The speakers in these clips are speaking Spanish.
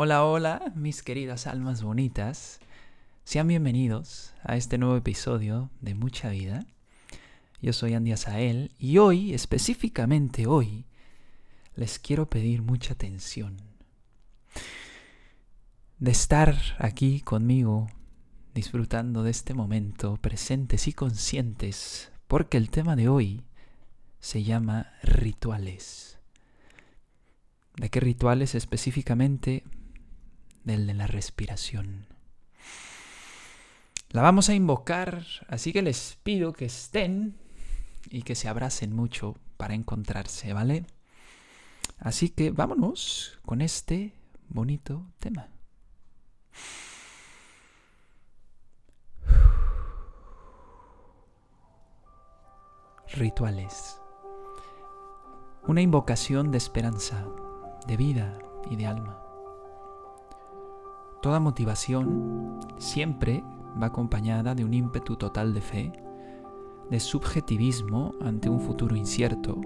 Hola, hola, mis queridas almas bonitas. Sean bienvenidos a este nuevo episodio de Mucha Vida. Yo soy Andy Azael y hoy, específicamente hoy, les quiero pedir mucha atención. De estar aquí conmigo, disfrutando de este momento, presentes y conscientes, porque el tema de hoy se llama rituales. ¿De qué rituales específicamente? Del de la respiración. La vamos a invocar, así que les pido que estén y que se abracen mucho para encontrarse, ¿vale? Así que vámonos con este bonito tema. Rituales. Una invocación de esperanza, de vida y de alma. Toda motivación siempre va acompañada de un ímpetu total de fe, de subjetivismo ante un futuro incierto,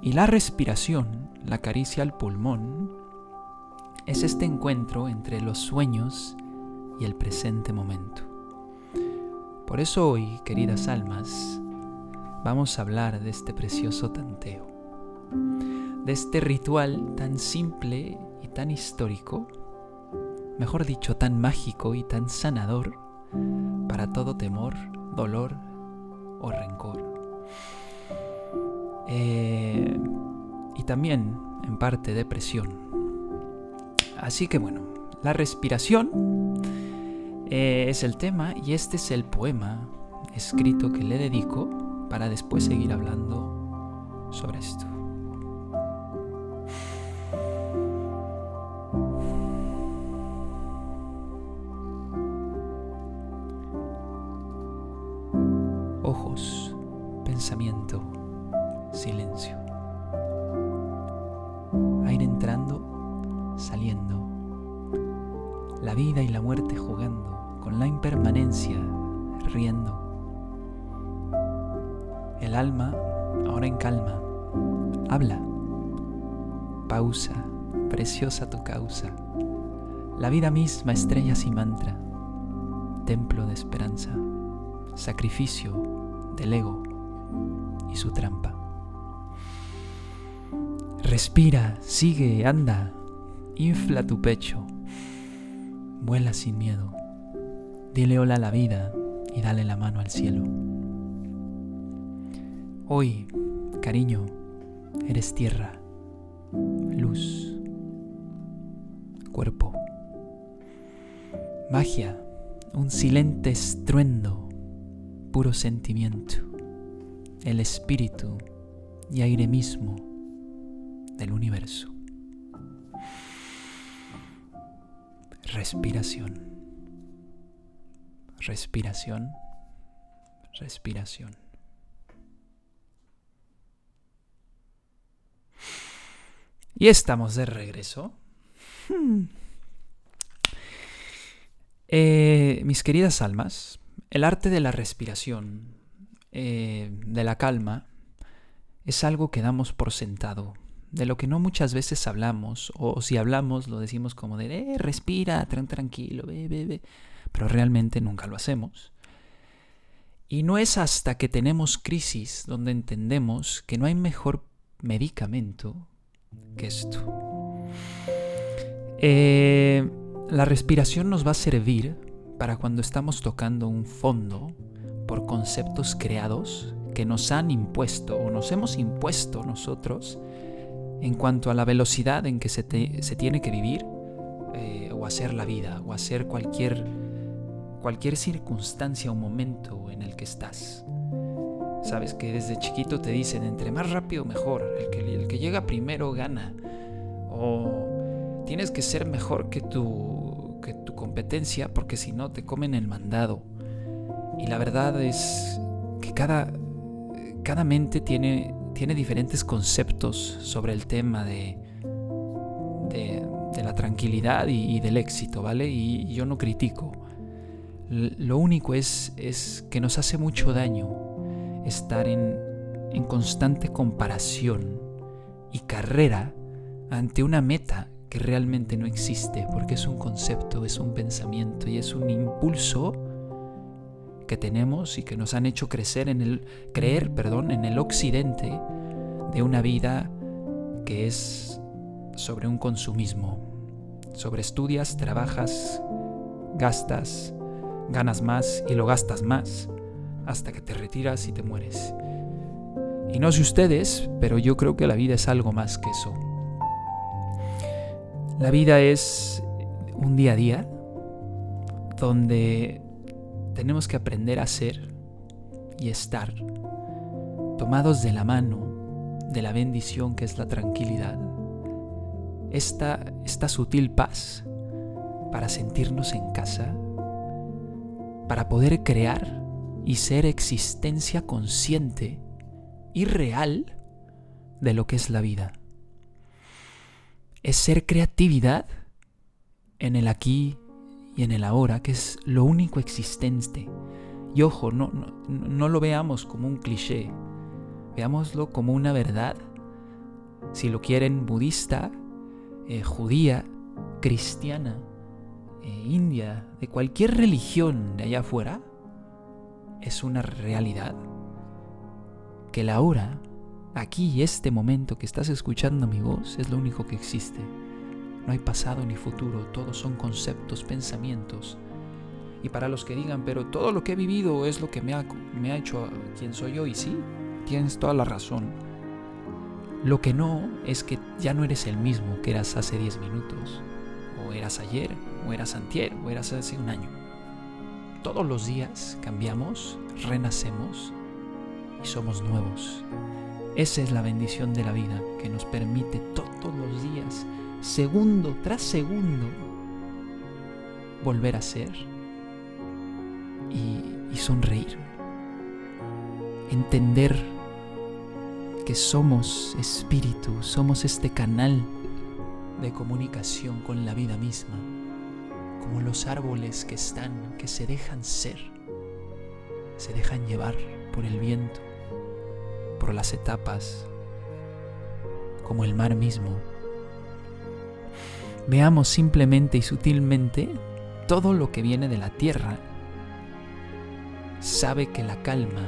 y la respiración, la caricia al pulmón, es este encuentro entre los sueños y el presente momento. Por eso hoy, queridas almas, vamos a hablar de este precioso tanteo, de este ritual tan simple y tan histórico, mejor dicho, tan mágico y tan sanador para todo temor, dolor o rencor. Eh, y también, en parte, depresión. Así que bueno, la respiración eh, es el tema y este es el poema escrito que le dedico para después seguir hablando sobre esto. La vida y la muerte jugando, con la impermanencia, riendo. El alma, ahora en calma, habla. Pausa, preciosa tu causa. La vida misma, estrellas y mantra. Templo de esperanza. Sacrificio del ego y su trampa. Respira, sigue, anda. Infla tu pecho. Vuela sin miedo. Dile hola a la vida y dale la mano al cielo. Hoy, cariño, eres tierra, luz, cuerpo, magia, un silente estruendo, puro sentimiento, el espíritu y aire mismo del universo. Respiración, respiración, respiración. Y estamos de regreso. Hmm. Eh, mis queridas almas, el arte de la respiración, eh, de la calma, es algo que damos por sentado, de lo que no muchas veces hablamos, o si hablamos lo decimos como de, eh, respira, tran tranquilo, ve, ve, pero realmente nunca lo hacemos. Y no es hasta que tenemos crisis donde entendemos que no hay mejor medicamento que esto. Eh, la respiración nos va a servir para cuando estamos tocando un fondo por conceptos creados que nos han impuesto o nos hemos impuesto nosotros en cuanto a la velocidad en que se, se tiene que vivir eh, o hacer la vida o hacer cualquier, cualquier circunstancia o momento en el que estás. Sabes que desde chiquito te dicen, entre más rápido mejor, el que, el que llega primero gana. O tienes que ser mejor que tu, que tu competencia porque si no te comen el mandado. Y la verdad es que cada, cada mente tiene, tiene diferentes conceptos sobre el tema de, de, la tranquilidad y, y, del éxito, ¿vale? Y yo no critico. Lo único es, es que nos hace mucho daño estar en, en constante comparación y carrera ante una meta que realmente no existe, porque es un concepto, es un pensamiento y es un impulso que tenemos y que nos han hecho crecer en el creer, perdón, en el occidente de una vida que es sobre un consumismo, sobre estudias, trabajas, gastas, ganas más y lo gastas más hasta que te retiras y te mueres. Y no sé ustedes, pero yo creo que la vida es algo más que eso. La vida es un día a día donde tenemos que aprender a ser y estar tomados de la mano de la bendición que es la tranquilidad. Esta, esta sutil paz para sentirnos en casa, para poder crear y ser existencia consciente y real de lo que es la vida. Es ser creatividad en el aquí y en el ahora, que es lo único existente. Y ojo, no, no, lo veamos como un cliché, veámoslo como una verdad. Si lo quieren budista, eh, judía, cristiana, eh, india, de cualquier religión de allá afuera, es una realidad. Que la hora, aquí este momento que estás escuchando mi voz, es lo único que existe. No hay pasado ni futuro, todos son conceptos, pensamientos. Y para los que digan, pero todo lo que he vivido es lo que me ha, me ha hecho quien soy yo, y sí, tienes toda la razón. Lo que no es que ya no eres el mismo que eras hace 10 minutos, o eras ayer, o eras antier, o eras hace un año. Todos los días cambiamos, renacemos y somos nuevos. Esa es la bendición de la vida que nos permite todos los días, segundo tras segundo, volver a ser y, sonreír. Entender que somos espíritu, somos este canal de comunicación con la vida misma como los árboles que están, que se dejan ser, se dejan llevar por el viento, por las etapas, como el mar mismo. Veamos simplemente y sutilmente todo lo que viene de la tierra. Sabe que la calma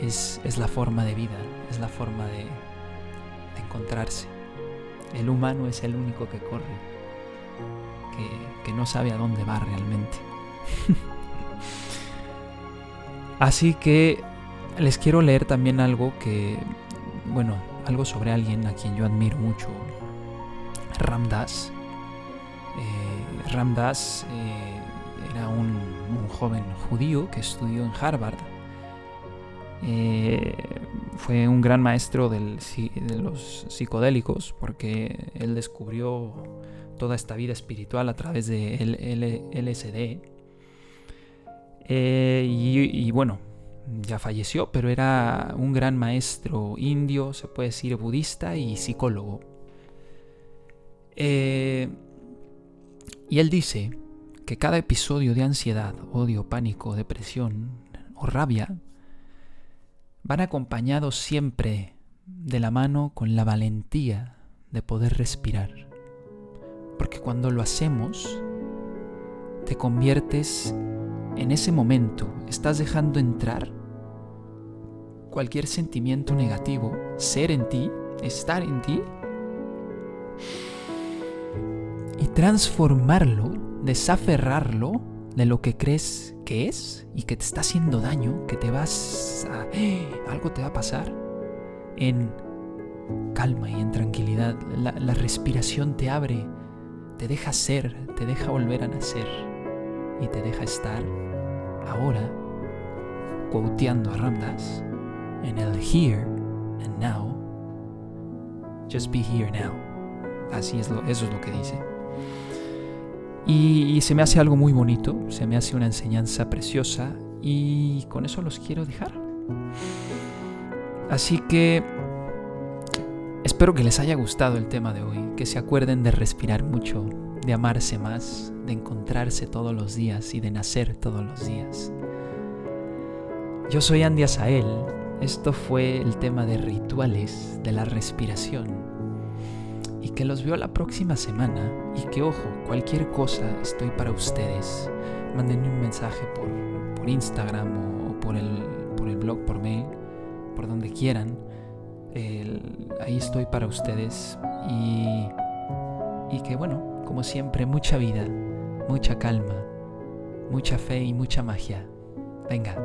es, es la forma de vida, es la forma de, de encontrarse. El humano es el único que corre que, no sabe a dónde va realmente. Así que les quiero leer también algo que, bueno, algo sobre alguien a quien yo admiro mucho, Ramdas. Eh, Ramdas eh, era un, joven judío que estudió en Harvard. Eh, fue un gran maestro de los psicodélicos porque él descubrió toda esta vida espiritual a través de LSD. Eh, y, bueno, ya falleció, pero era un gran maestro indio, se puede decir budista y psicólogo. Eh, y él dice que cada episodio de ansiedad, odio, pánico, depresión o rabia van acompañados siempre de la mano con la valentía de poder respirar. Porque cuando lo hacemos, te conviertes en ese momento, estás dejando entrar cualquier sentimiento negativo, ser en ti, estar en ti, transformarlo, desaferrarlo de lo que crees que es y que te está haciendo daño, que te vas a... algo te va a pasar, en calma y en tranquilidad. La, la respiración te abre te deja ser, te deja volver a nacer y te deja estar ahora quoteando a Ramdas en el here and now. Just be here now. Así es lo, eso es lo que dice. Y, se me hace algo muy bonito, se me hace una enseñanza preciosa y con eso los quiero dejar. Así que Espero que les haya gustado el tema de hoy, que se acuerden de respirar mucho, de amarse más, de encontrarse todos los días y de nacer todos los días. Yo soy Andy Asael, esto fue el tema de rituales de la respiración. Y que los veo la próxima semana y que ojo, cualquier cosa estoy para ustedes. Mándenme un mensaje por, por Instagram o por el, por el blog, por mail, por donde quieran. ahí estoy para ustedes y, y que bueno, como siempre, mucha vida, mucha calma, mucha fe y mucha magia. Venga,